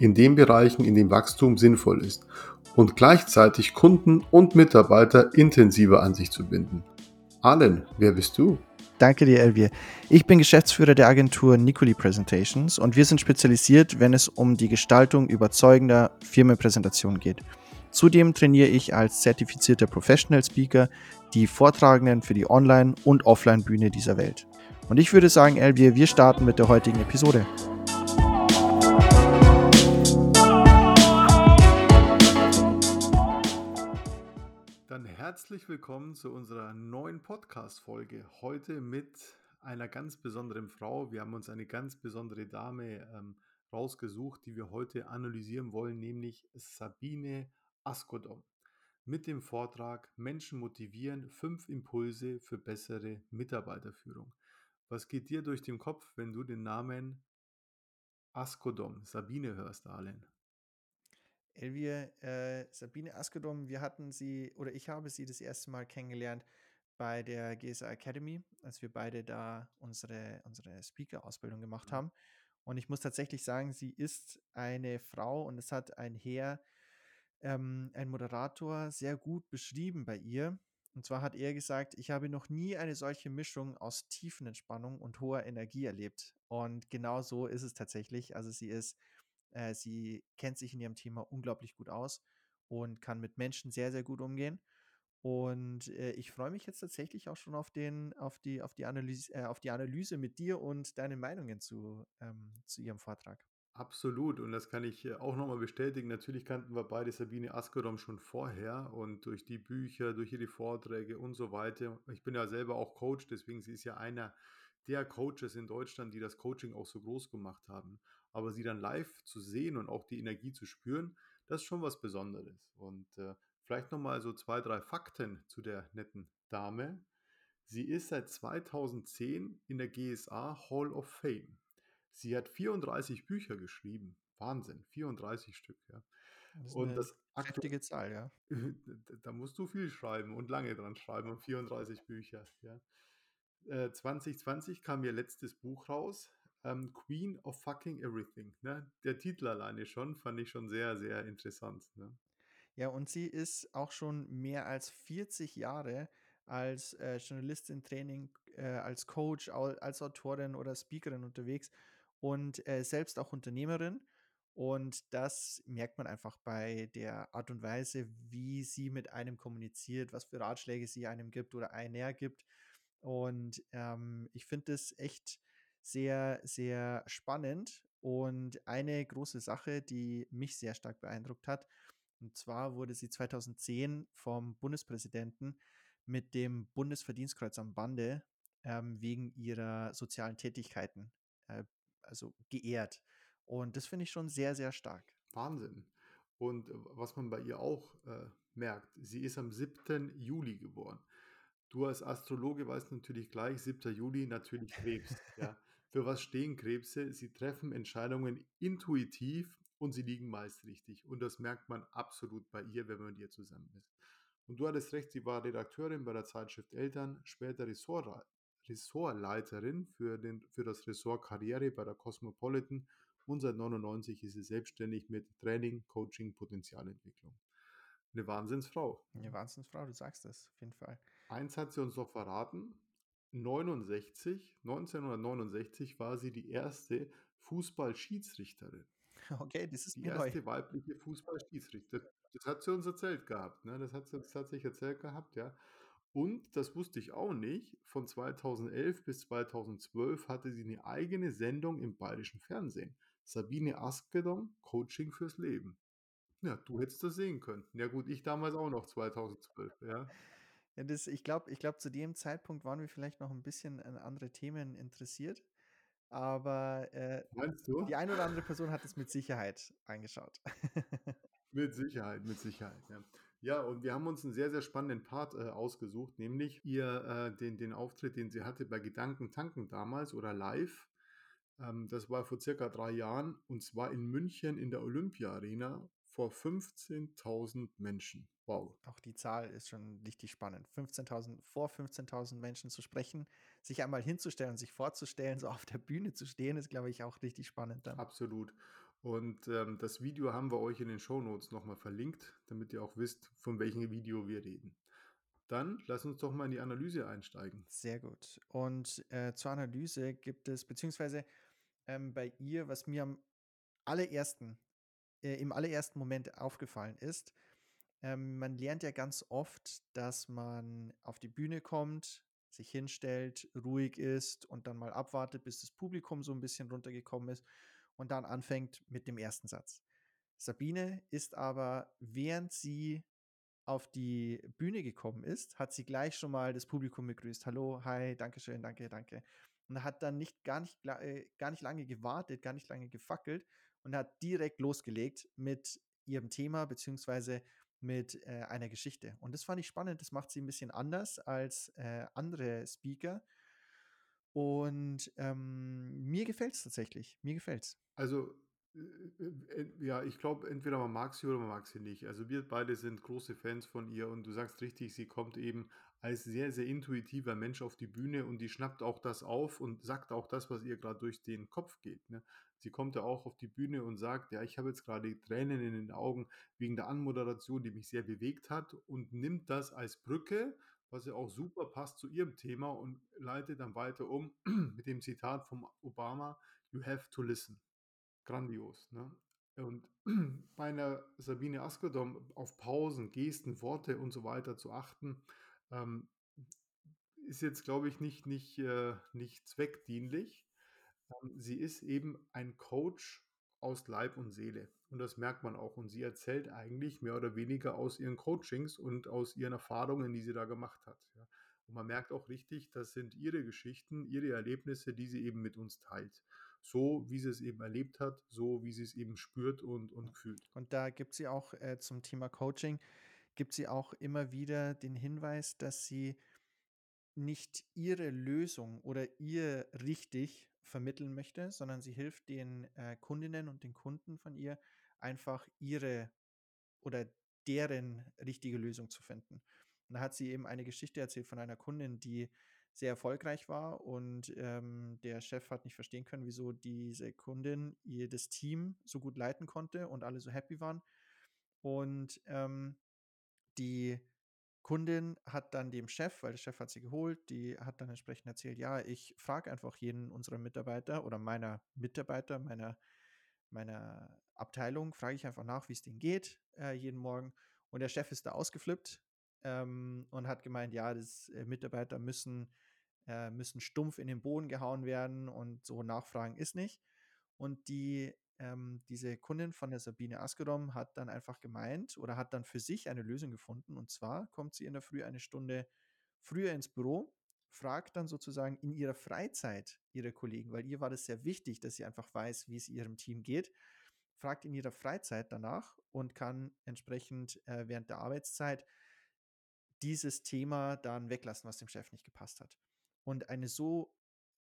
in den Bereichen, in denen Wachstum sinnvoll ist und gleichzeitig Kunden und Mitarbeiter intensiver an sich zu binden. Allen, wer bist du? Danke dir, Elvier. Ich bin Geschäftsführer der Agentur Nicoli Presentations und wir sind spezialisiert, wenn es um die Gestaltung überzeugender Firmenpräsentationen geht. Zudem trainiere ich als zertifizierter Professional Speaker die Vortragenden für die Online- und Offline-Bühne dieser Welt. Und ich würde sagen, Elvier, wir starten mit der heutigen Episode. Herzlich willkommen zu unserer neuen Podcast-Folge. Heute mit einer ganz besonderen Frau. Wir haben uns eine ganz besondere Dame ähm, rausgesucht, die wir heute analysieren wollen, nämlich Sabine Askodom. Mit dem Vortrag Menschen motivieren, fünf Impulse für bessere Mitarbeiterführung. Was geht dir durch den Kopf, wenn du den Namen Askodom, Sabine hörst, Arlen? Elvia, äh, Sabine Askedom, wir hatten sie, oder ich habe sie das erste Mal kennengelernt bei der GSA Academy, als wir beide da unsere, unsere Speaker-Ausbildung gemacht mhm. haben. Und ich muss tatsächlich sagen, sie ist eine Frau und es hat ein Herr, ähm, ein Moderator, sehr gut beschrieben bei ihr. Und zwar hat er gesagt, ich habe noch nie eine solche Mischung aus Tiefenentspannung und hoher Energie erlebt. Und genau so ist es tatsächlich. Also sie ist äh, sie kennt sich in ihrem Thema unglaublich gut aus und kann mit Menschen sehr, sehr gut umgehen. Und äh, ich freue mich jetzt tatsächlich auch schon auf, den, auf, die, auf, die Analyse, äh, auf die Analyse mit dir und deinen Meinungen zu, ähm, zu ihrem Vortrag. Absolut, und das kann ich äh, auch nochmal bestätigen. Natürlich kannten wir beide Sabine Askerom schon vorher und durch die Bücher, durch ihre Vorträge und so weiter. Ich bin ja selber auch Coach, deswegen sie ist ja einer der Coaches in Deutschland, die das Coaching auch so groß gemacht haben aber sie dann live zu sehen und auch die Energie zu spüren, das ist schon was Besonderes. Und äh, vielleicht nochmal so zwei, drei Fakten zu der netten Dame. Sie ist seit 2010 in der GSA Hall of Fame. Sie hat 34 Bücher geschrieben. Wahnsinn, 34 Stück, ja. Das ist und eine das kräftige Zahl, ja. Da musst du viel schreiben und lange dran schreiben und 34 Bücher, ja. 2020 äh, kam ihr letztes Buch raus, ähm, Queen of Fucking Everything. Ne? Der Titel alleine schon fand ich schon sehr, sehr interessant. Ne? Ja, und sie ist auch schon mehr als 40 Jahre als äh, Journalistin, Training, äh, als Coach, als Autorin oder Speakerin unterwegs und äh, selbst auch Unternehmerin. Und das merkt man einfach bei der Art und Weise, wie sie mit einem kommuniziert, was für Ratschläge sie einem gibt oder einer gibt. Und ähm, ich finde das echt sehr, sehr spannend. Und eine große Sache, die mich sehr stark beeindruckt hat, und zwar wurde sie 2010 vom Bundespräsidenten mit dem Bundesverdienstkreuz am Bande ähm, wegen ihrer sozialen Tätigkeiten äh, also geehrt. Und das finde ich schon sehr, sehr stark. Wahnsinn. Und was man bei ihr auch äh, merkt, sie ist am 7. Juli geboren. Du als Astrologe weißt natürlich gleich, 7. Juli natürlich Krebs. ja. Für was stehen Krebse? Sie treffen Entscheidungen intuitiv und sie liegen meist richtig. Und das merkt man absolut bei ihr, wenn man mit ihr zusammen ist. Und du hattest recht, sie war Redakteurin bei der Zeitschrift Eltern, später Ressort, Ressortleiterin für, den, für das Ressort Karriere bei der Cosmopolitan und seit 99 ist sie selbstständig mit Training, Coaching, Potenzialentwicklung. Eine Wahnsinnsfrau. Eine Wahnsinnsfrau, du sagst das auf jeden Fall. Eins hat sie uns noch verraten, 69, 1969 war sie die erste Fußballschiedsrichterin. Okay, das ist die erste neu. weibliche Fußballschiedsrichterin. Das hat sie uns erzählt gehabt, ne? Das hat sie uns tatsächlich erzählt gehabt, ja. Und das wusste ich auch nicht. Von 2011 bis 2012 hatte sie eine eigene Sendung im bayerischen Fernsehen. Sabine Askedom, Coaching fürs Leben. Ja, du hättest das sehen können. Ja gut, ich damals auch noch 2012, ja. Ja, das, ich glaube, ich glaub, zu dem Zeitpunkt waren wir vielleicht noch ein bisschen an andere Themen interessiert. aber, äh, die eine oder andere Person hat es mit Sicherheit angeschaut. Mit Sicherheit, mit Sicherheit, ja. Ja, und wir haben uns einen sehr, sehr spannenden Part, äh, ausgesucht, nämlich ihr, äh, den den Auftritt, den sie hatte bei Gedanken tanken damals oder live. Ähm, das war vor circa 3 Jahren und zwar in München in der Olympia-Arena vor 15.000 Menschen. Wow. Auch die Zahl ist schon richtig spannend. 15.000 vor 15.000 Menschen zu sprechen, sich einmal hinzustellen sich vorzustellen, so auf der Bühne zu stehen, ist, glaube ich, auch richtig spannend dann. Absolut. Und, ähm, das Video haben wir euch in den Shownotes noch mal verlinkt, damit ihr auch wisst, von welchem Video wir reden. Dann lass uns doch mal in die Analyse einsteigen. Sehr gut. Und, äh, zur Analyse gibt es beziehungsweise, ähm, bei ihr, was mir am allerersten äh, im allerersten Moment aufgefallen ist, ähm, man lernt ja ganz oft, dass man auf die Bühne kommt, sich hinstellt, ruhig ist und dann mal abwartet, bis das Publikum so ein bisschen runtergekommen ist und dann anfängt mit dem ersten Satz. Sabine ist aber, während sie auf die Bühne gekommen ist, hat sie gleich schon mal das Publikum begrüßt. Hallo, hi, danke schön, danke, danke. Und hat dann nicht gar nicht, äh, gar nicht lange gewartet, gar nicht lange gefackelt und hat direkt losgelegt mit ihrem Thema beziehungsweise mit äh, einer Geschichte. Und das fand ich spannend. Das macht sie ein bisschen anders als äh, andere Speaker. Und ähm, mir gefällt es tatsächlich. Mir gefällt's. Also, äh, äh, ja, ich glaube, entweder man mag sie oder man mag sie nicht. Also wir beide sind große Fans von ihr und du sagst richtig, sie kommt eben als sehr, sehr intuitiver Mensch auf die Bühne und die schnappt auch das auf und sagt auch das, was ihr gerade durch den Kopf geht. Ne? Sie kommt ja auch auf die Bühne und sagt, ja, ich habe jetzt gerade Tränen in den Augen wegen der Anmoderation, die mich sehr bewegt hat und nimmt das als Brücke, was ja auch super passt zu ihrem Thema und leitet dann weiter um mit dem Zitat vom Obama, You have to listen. Grandios, ne? Und bei einer Sabine Askodom auf Pausen, Gesten, Worte und so weiter zu achten, ähm, ist jetzt, glaube ich, nicht nicht, äh, nicht zweckdienlich. Ähm, sie ist eben ein Coach aus Leib und Seele und das merkt man auch und sie erzählt eigentlich mehr oder weniger aus ihren Coachings und aus ihren Erfahrungen, die sie da gemacht hat, ja. Und man merkt auch richtig, das sind ihre Geschichten, ihre Erlebnisse, die sie eben mit uns teilt. So, wie sie es eben erlebt hat, so wie sie es eben spürt und und fühlt. Und da gibt sie auch äh, zum Thema Coaching, gibt sie auch immer wieder den Hinweis, dass sie nicht ihre Lösung oder ihr richtig vermitteln möchte, sondern sie hilft den äh, Kundinnen und den Kunden von ihr einfach ihre oder deren richtige Lösung zu finden. Und da hat sie eben eine Geschichte erzählt von einer Kundin, die sehr erfolgreich war und ähm, der Chef hat nicht verstehen können, wieso diese Kundin ihr das Team so gut leiten konnte und alle so happy waren. Und ähm, die Kundin hat dann dem Chef, weil der Chef hat sie geholt, die hat dann entsprechend erzählt, ja, ich frage einfach jeden unserer Mitarbeiter oder meiner Mitarbeiter, meiner, meiner Abteilung, frage ich einfach nach, wie es denen geht, äh, jeden Morgen. Und der Chef ist da ausgeflippt ähm, und hat gemeint, ja, das äh, Mitarbeiter müssen, äh, müssen stumpf in den Boden gehauen werden und so nachfragen ist nicht. Und die ähm, diese Kundin von der Sabine Askedom hat dann einfach gemeint oder hat dann für sich eine Lösung gefunden. Und zwar kommt sie in der Früh eine Stunde früher ins Büro, fragt dann sozusagen in ihrer Freizeit ihre Kollegen, weil ihr war das sehr wichtig, dass sie einfach weiß, wie es ihrem Team geht, fragt in ihrer Freizeit danach und kann entsprechend äh, während der Arbeitszeit dieses Thema dann weglassen, was dem Chef nicht gepasst hat. Und eine so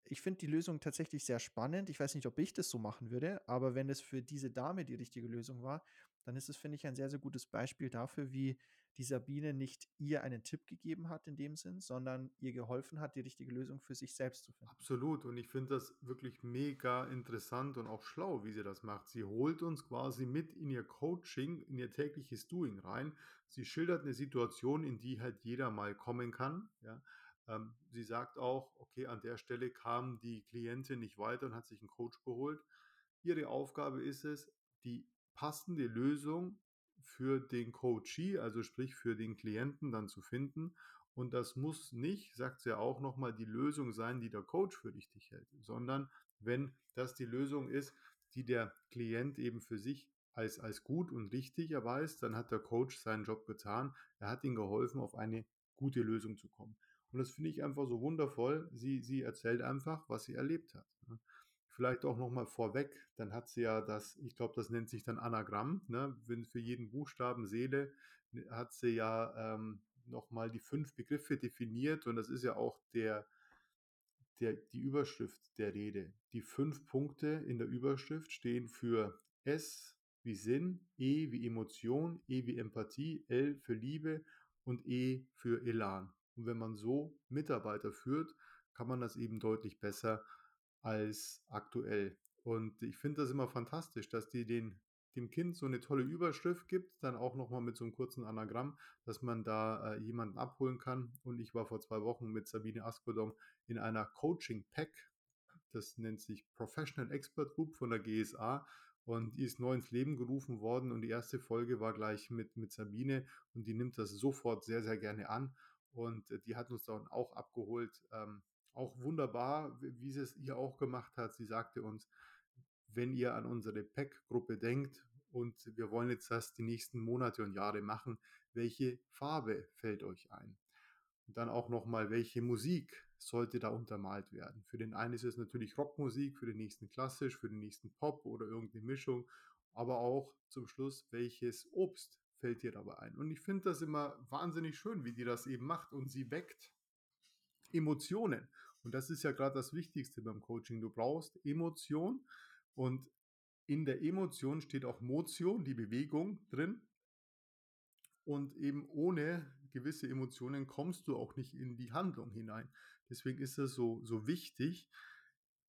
ich finde die Lösung tatsächlich sehr spannend. Ich weiß nicht, ob ich das so machen würde, aber wenn es für diese Dame die richtige Lösung war, dann ist es, finde ich, ein sehr, sehr gutes Beispiel dafür, wie die Sabine nicht ihr einen Tipp gegeben hat in dem Sinn, sondern ihr geholfen hat, die richtige Lösung für sich selbst zu finden. Absolut. Und ich finde das wirklich mega interessant und auch schlau, wie sie das macht. Sie holt uns quasi mit in ihr Coaching, in ihr tägliches Doing rein. Sie schildert eine Situation, in die halt jeder mal kommen kann. Ja. Ähm, sie sagt auch, okay, an der Stelle kam die Klientin nicht weiter und hat sich einen Coach geholt. Ihre Aufgabe ist es, die passende Lösung für den Coachee, also sprich für den Klienten dann zu finden. Und das muss nicht, sagt sie auch nochmal, die Lösung sein, die der Coach für richtig hält, sondern wenn das die Lösung ist, die der Klient eben für sich als, als gut und richtig erweist, dann hat der Coach seinen Job getan. Er hat ihm geholfen, auf eine gute Lösung zu kommen. Und das finde ich einfach so wundervoll. Sie, sie erzählt einfach, was sie erlebt hat. ne? vielleicht auch noch mal vorweg, dann hat sie ja das ich glaube, das nennt sich dann Anagramm, ne? Wenn für jeden Buchstaben Seele hat sie ja, ähm, noch mal die 5 Begriffe definiert und das ist ja auch der der die Überschrift der Rede. Die 5 Punkte in der Überschrift stehen für S wie Sinn, E wie Emotion, E wie Empathie, L für Liebe und E für Elan. Und wenn man so Mitarbeiter führt, kann man das eben deutlich besser als aktuell. Und ich finde das immer fantastisch, dass die den dem Kind so eine tolle Überschrift gibt, dann auch noch mal mit so einem kurzen Anagramm, dass man da, äh, jemanden abholen kann. Und ich war vor 2 Wochen mit Sabine Askodom in einer Coaching-Pack. Das nennt sich Professional Expert Group von der GSA und die ist neu ins Leben gerufen worden und die erste Folge war gleich mit mit Sabine und die nimmt das sofort sehr, sehr gerne an und, äh, die hat uns dann auch abgeholt. Ähm, auch wunderbar, wie sie es hier auch gemacht hat. Sie sagte uns: „Wenn ihr an unsere PAC-Gruppe denkt und wir wollen jetzt das die nächsten Monate und Jahre machen, welche Farbe fällt euch ein?“ Und dann auch noch mal, welche Musik sollte da untermalt werden? Für den einen ist es natürlich Rockmusik, für den nächsten klassisch, für den nächsten Pop oder irgendeine Mischung, aber auch zum Schluss, welches Obst fällt dir dabei ein? Und ich finde das immer wahnsinnig schön, wie die das eben macht und sie weckt Emotionen. Und das ist ja gerade das Wichtigste beim Coaching. Du brauchst Emotion und in der Emotion steht auch Motion, die Bewegung drin. Und eben ohne gewisse Emotionen kommst du auch nicht in die Handlung hinein. Deswegen ist es so so wichtig,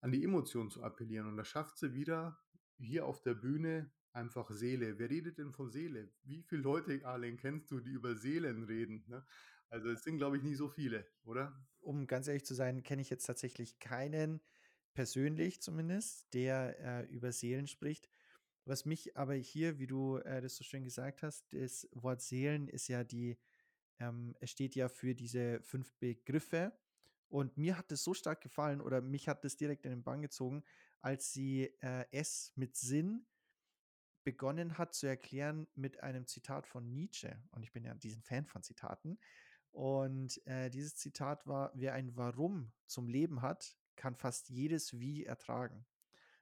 an die Emotionen zu appellieren. Und das schafft sie wieder hier auf der Bühne einfach Seele. Wer redet denn von Seele? Wie viele Leute, Arlen, kennst du, die über Seelen reden, ne? Also, es sind, glaube ich, nicht so viele, oder? Um ganz ehrlich zu sein, kenne ich jetzt tatsächlich keinen, persönlich zumindest, der, äh, über Seelen spricht. Was mich aber hier, wie du, äh, das so schön gesagt hast das Wort Seelen ist ja die ähm, es steht ja für diese 5 Begriffe. Und mir hat das so stark gefallen oder mich hat das direkt in den Bann gezogen, als sie, äh, es mit Sinn begonnen hat zu erklären mit einem Zitat von Nietzsche. Und ich bin ja diesen Fan von Zitaten. Und, äh, dieses Zitat war: „Wer ein Warum zum Leben hat, kann fast jedes Wie ertragen.“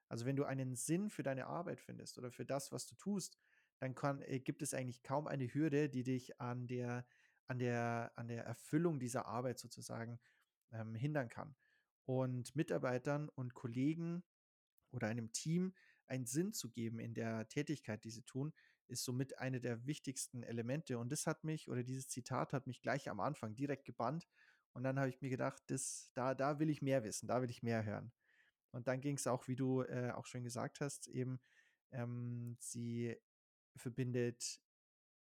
Also, wenn du einen Sinn für deine Arbeit findest oder für das, was du tust, dann kann äh, gibt es eigentlich kaum eine Hürde, die dich an der an der an der Erfüllung dieser Arbeit sozusagen, ähm, hindern kann. Und Mitarbeitern und Kollegen oder einem Team einen Sinn zu geben in der Tätigkeit, die sie tun, ist somit eine der wichtigsten Elemente. Und das hat mich oder dieses Zitat hat mich gleich am Anfang direkt gebannt. Und dann habe ich mir gedacht, das da da will ich mehr wissen, da will ich mehr hören. Und dann ging's auch, wie du, äh, auch schon gesagt hast, eben, ähm, sie verbindet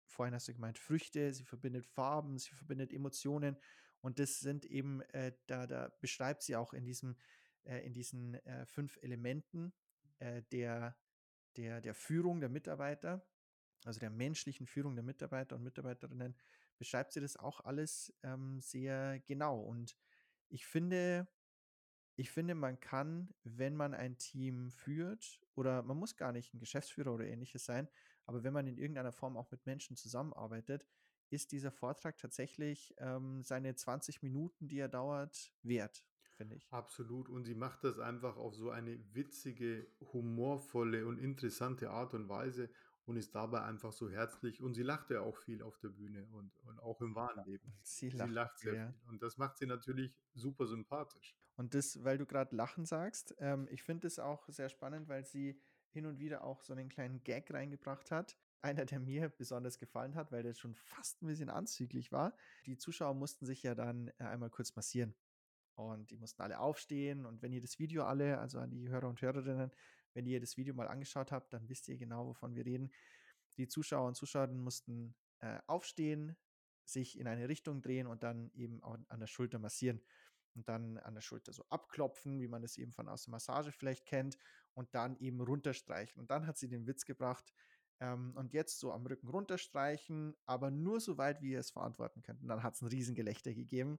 vorhin hast du gemeint, Früchte, sie verbindet Farben, sie verbindet Emotionen. Und das sind eben, äh da da beschreibt sie auch in diesem äh, in diesen, äh, 5 Elementen, äh, der der der Führung der Mitarbeiter, also der menschlichen Führung der Mitarbeiter und Mitarbeiterinnen, beschreibt sie das auch alles, ähm, sehr genau. Und ich finde ich finde, man kann, wenn man ein Team führt oder man muss gar nicht 'n Geschäftsführer oder Ähnliches sein, aber wenn man in irgendeiner Form auch mit Menschen zusammenarbeitet, ist dieser Vortrag tatsächlich, ähm, seine 20 Minuten, die er dauert, wert, finde ich. Absolut. Und sie macht das einfach auf so eine witzige, humorvolle und interessante Art und Weise und ist dabei einfach so herzlich. Und sie lacht ja auch viel auf der Bühne und und auch im wahren Leben. sie Sie lacht lacht viel, sehr ja. viel und das macht sie natürlich super sympathisch. Und das weil du grad Lachen sagst, ähm, ich finde das auch sehr spannend, weil sie hin und wieder auch so 'nen kleinen Gag reingebracht hat. Einer, der mir besonders gefallen hat, weil der schon fast 'n bisschen anzüglich war. Die Zuschauer mussten sich ja dann, äh, einmal kurz massieren. Und die mussten alle aufstehen. Und wenn ihr das Video alle also an die Hörer und Hörerinnen, wenn ihr das Video mal angeschaut habt, dann wisst ihr genau, wovon wir reden. Die Zuschauer und Zuschauerinnen mussten, äh, aufstehen, sich in eine Richtung drehen und dann eben au an der Schulter massieren. Und dann an der Schulter so abklopfen, wie man das eben von aus der Massage vielleicht kennt und dann eben runterstreichen. Und dann hat sie den Witz gebracht, ähm: „Und jetzt so am Rücken runterstreichen, aber nur so weit, wie ihr es verantworten könnt.“ Und dann hat's 'n Riesengelächter gegeben.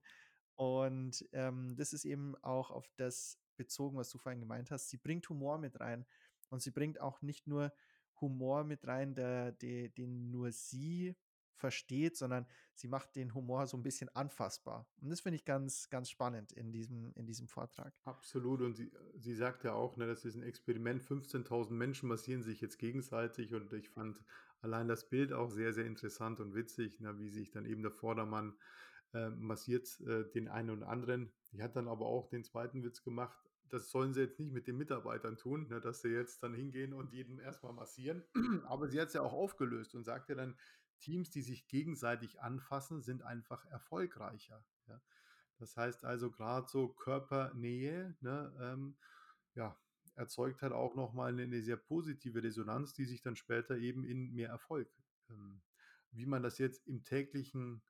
Und, ähm, das ist eben auch auf das bezogen, was du vorhin gemeint hast. Sie bringt Humor mit rein. Und sie bringt auch nicht nur Humor mit rein, der de den nur sie versteht, sondern sie macht den Humor so ein bisschen anfassbar. Und das finde ich ganz, ganz spannend in diesem, in diesem Vortrag. Absolut. Und sie, sie sagt ja auch, ne, das ist ein Experiment. 15.000 Menschen massieren sich jetzt gegenseitig. Und ich fand allein das Bild auch sehr, sehr interessant und witzig, ne, wie sich dann eben der Vordermann äh, massiert äh, den einen und anderen. Die hat dann aber auch den zweiten Witz gemacht. Das sollen sie jetzt nicht mit den Mitarbeitern tun, ne, dass sie jetzt dann hingehen und jeden erstmal massieren. aber sie hat es ja auch aufgelöst und sagte dann, Teams, die sich gegenseitig anfassen, sind einfach erfolgreicher. Ja. Das heißt also gerade so Körpernähe, ne, ähm, ja, erzeugt halt auch nochmal eine, eine sehr positive Resonanz, die sich dann später eben in mehr Erfolg. Ähm, wie man das jetzt im täglichen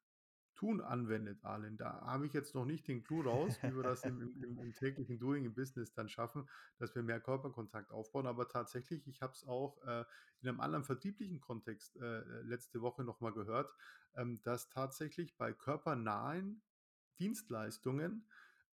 Tun anwendet, Arlen. Da habe ich jetzt noch nicht den Clou raus, wie wir das im, im, im, täglichen Doing im Business dann schaffen, dass wir mehr Körperkontakt aufbauen. Aber tatsächlich, ich habe es auch äh, in einem anderen vertrieblichen Kontext äh, letzte Woche nochmal gehört, ähm, dass tatsächlich bei körpernahen Dienstleistungen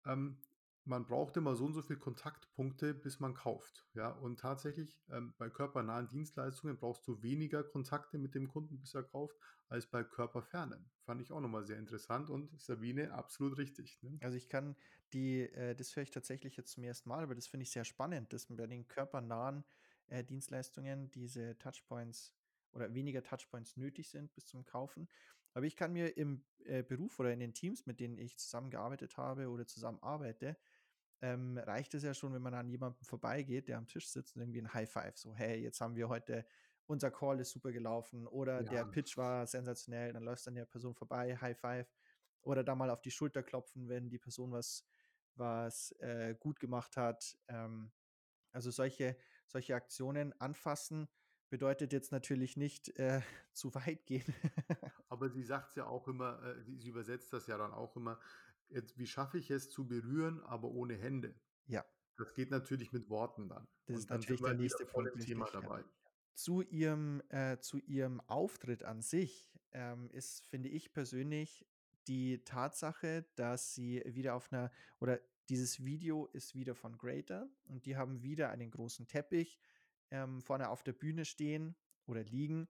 ähm, man braucht immer so und so viele Kontaktpunkte, bis man kauft. Ja, und tatsächlich ähm, bei körpernahen Dienstleistungen brauchst du weniger Kontakte mit dem Kunden, bis er kauft, als bei körperfernen. Fand ich auch nochmal sehr interessant und Sabine absolut richtig. Ne? Also ich kann die, äh, das höre ich tatsächlich jetzt zum ersten Mal, aber das finde ich sehr spannend, dass bei den körpernahen äh, Dienstleistungen diese Touchpoints oder weniger Touchpoints nötig sind bis zum Kaufen. Aber ich kann mir im äh, Beruf oder in den Teams, mit denen ich zusammengearbeitet habe oder zusammenarbeite, ähm, reicht es ja schon, wenn man an jemandem vorbeigeht, der am Tisch sitzt und irgendwie ein High Five, so, hey, jetzt haben wir heute, unser Call ist super gelaufen oder ja. der Pitch war sensationell, dann läufst an der Person vorbei, High Five oder da mal auf die Schulter klopfen, wenn die Person was, was äh, gut gemacht hat. Ähm, also solche, solche Aktionen anfassen bedeutet jetzt natürlich nicht äh, zu weit gehen. Aber sie sagt es ja auch immer, äh, sie übersetzt das ja dann auch immer, jetzt, wie schaffe ich es zu berühren, aber ohne Hände? Ja. Das geht natürlich mit Worten dann. Das Und ist natürlich der nächste Punkt. Thema dabei. Zu ihrem, äh, zu ihrem Auftritt an sich ähm, ist, finde ich persönlich, die Tatsache, dass sie wieder auf einer, oder dieses Video ist wieder von Greater und die haben wieder einen großen Teppich ähm, vorne auf der Bühne stehen oder liegen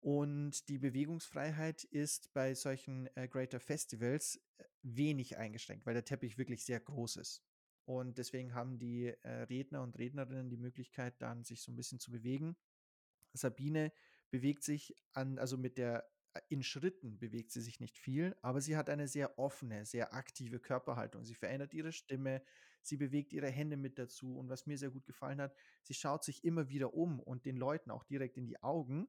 und die Bewegungsfreiheit ist bei solchen äh, Greater Festivals äh, wenig eingeschränkt, weil der Teppich wirklich sehr groß ist. Und deswegen haben die äh, Redner und Rednerinnen die Möglichkeit, dann sich so ein bisschen zu bewegen. Sabine bewegt sich an, also mit der äh, in Schritten bewegt sie sich nicht viel, aber sie hat eine sehr offene, sehr aktive Körperhaltung. Sie verändert ihre Stimme, sie bewegt ihre Hände mit dazu und was mir sehr gut gefallen hat, sie schaut sich immer wieder um und den Leuten auch direkt in die Augen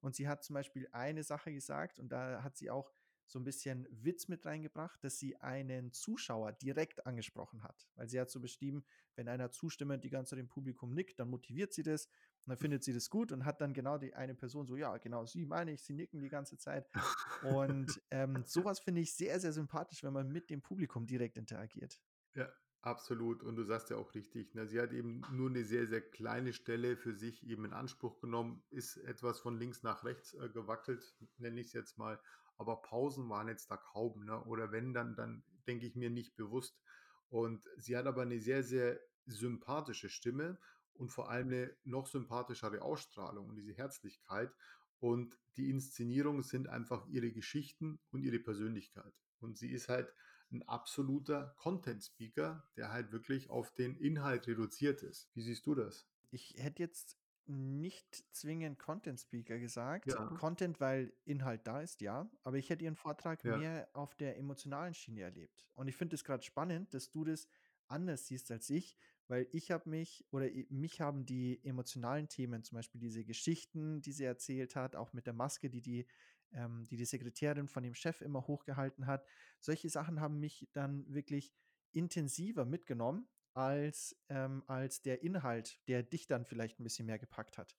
und sie hat zum Beispiel eine Sache gesagt und da hat sie auch so ein bisschen Witz mit reingebracht, dass sie einen Zuschauer direkt angesprochen hat. Weil sie hat so beschrieben, wenn einer zustimmend die ganze Zeit im Publikum nickt, dann motiviert sie das und dann findet sie das gut und hat dann genau die eine Person so, ja, genau, sie meine ich, sie nicken die ganze Zeit. Und ähm, sowas finde ich sehr, sehr sympathisch, wenn man mit dem Publikum direkt interagiert. Ja, Absolut. Und du sagst ja auch richtig, ne? sie hat eben nur eine sehr, sehr kleine Stelle für sich eben in Anspruch genommen, ist etwas von links nach rechts äh, gewackelt, nenne ich es jetzt mal. Aber Pausen waren jetzt da kaum. Ne? Oder wenn, dann, dann denke ich mir nicht bewusst. Und sie hat aber eine sehr, sehr sympathische Stimme und vor allem eine noch sympathischere Ausstrahlung und diese Herzlichkeit. Und die Inszenierungen sind einfach ihre Geschichten und ihre Persönlichkeit. Und sie ist halt ein absoluter Content-Speaker, der halt wirklich auf den Inhalt reduziert ist. Wie siehst du das? Ich hätte jetzt nicht zwingend Content Speaker gesagt. Ja. Content, weil Inhalt da ist, ja. Aber ich hätte ihren Vortrag ja. mehr auf der emotionalen Schiene erlebt. Und ich finde es gerade spannend, dass du das anders siehst als ich, weil ich habe mich oder mich haben die emotionalen Themen, zum Beispiel diese Geschichten, die sie erzählt hat, auch mit der Maske, die die ähm, die die Sekretärin von dem Chef immer hochgehalten hat. Solche Sachen haben mich dann wirklich intensiver mitgenommen als, ähm, als der Inhalt, der dich dann vielleicht ein bisschen mehr gepackt hat.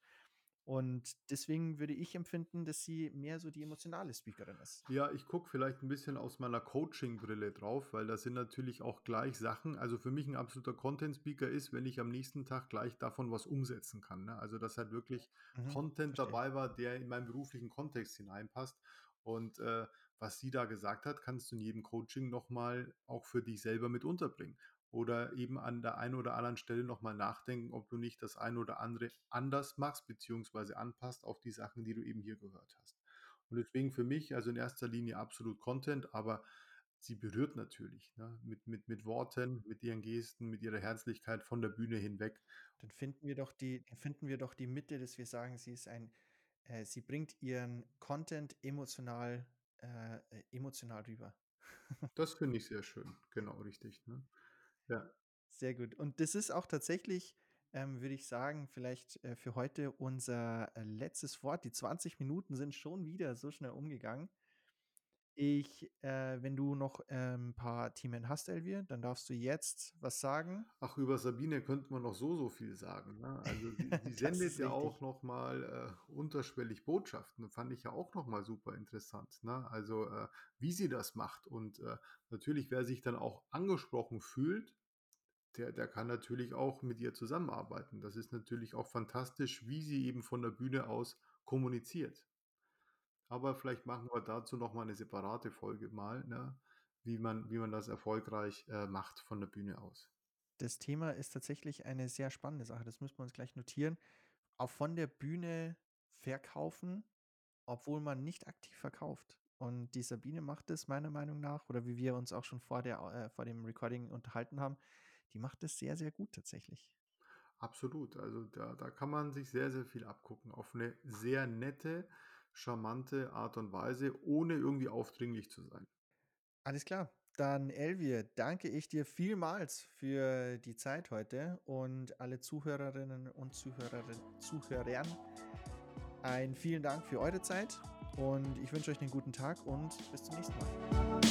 Und deswegen würde ich empfinden, dass sie mehr so die emotionale Speakerin ist. Ja, ich gucke vielleicht ein bisschen aus meiner Coaching-Brille drauf, weil das sind natürlich auch gleich Sachen. Also für mich ein absoluter Content-Speaker ist, wenn ich am nächsten Tag gleich davon was umsetzen kann. Ne? Also dass halt wirklich mhm, Content verstehe. dabei war, der in meinen beruflichen Kontext hineinpasst. Und äh, was sie da gesagt hat, kannst du in jedem Coaching nochmal auch für dich selber mit unterbringen oder eben an der einen oder anderen Stelle nochmal nachdenken, ob du nicht das eine oder andere anders machst, beziehungsweise anpasst auf die Sachen, die du eben hier gehört hast. Und deswegen für mich, also in erster Linie absolut Content, aber sie berührt natürlich, ne? Mit mit mit Worten, mit ihren Gesten, mit ihrer Herzlichkeit von der Bühne hinweg. Dann finden wir doch die dann finden wir doch die Mitte, dass wir sagen, sie ist ein äh, sie bringt ihren Content emotional äh, äh, emotional rüber. Das finde ich sehr schön. Genau, richtig, ne? Ja. Sehr gut. Und das ist auch tatsächlich, ähm, würde ich sagen, vielleicht, äh, für heute unser, äh, letztes Wort. Die 20 Minuten sind schon wieder so schnell umgegangen. Ich äh, wenn du noch, ähm, paar Themen hast, Elvier, dann darfst du jetzt was sagen. Ach, über Sabine könnte man noch so, so viel sagen, ne? Also, sie sie sendet ja auch noch mal, äh, unterschwellig Botschaften. Fand ich ja auch noch mal super interessant, ne? Also, äh, wie sie das macht und, äh, natürlich, wer sich dann auch angesprochen fühlt, der der kann natürlich auch mit ihr zusammenarbeiten. Das ist natürlich auch fantastisch, wie sie eben von der Bühne aus kommuniziert. Aber vielleicht machen wir dazu noch mal 'ne separate Folge mal, ne, wie man wie man das erfolgreich, äh, macht von der Bühne aus. Das Thema ist tatsächlich eine sehr spannende Sache. Das müssen wir uns gleich notieren. Auch von der Bühne verkaufen, obwohl man nicht aktiv verkauft. Und die Sabine macht es meiner Meinung nach oder wie wir uns auch schon vor der äh, vor dem Recording unterhalten haben, die macht es sehr, sehr gut tatsächlich. Absolut. Also, da da kann man sich sehr, sehr viel abgucken auf 'ne sehr nette, charmante Art und Weise, ohne irgendwie aufdringlich zu sein. Alles klar. Dann, Elvier, danke ich dir vielmals für die Zeit heute und alle Zuhörerinnen und Zuhörerin Zuhörern ein vielen Dank für eure Zeit und ich wünsche euch 'nen guten Tag und bis zum nächsten Mal.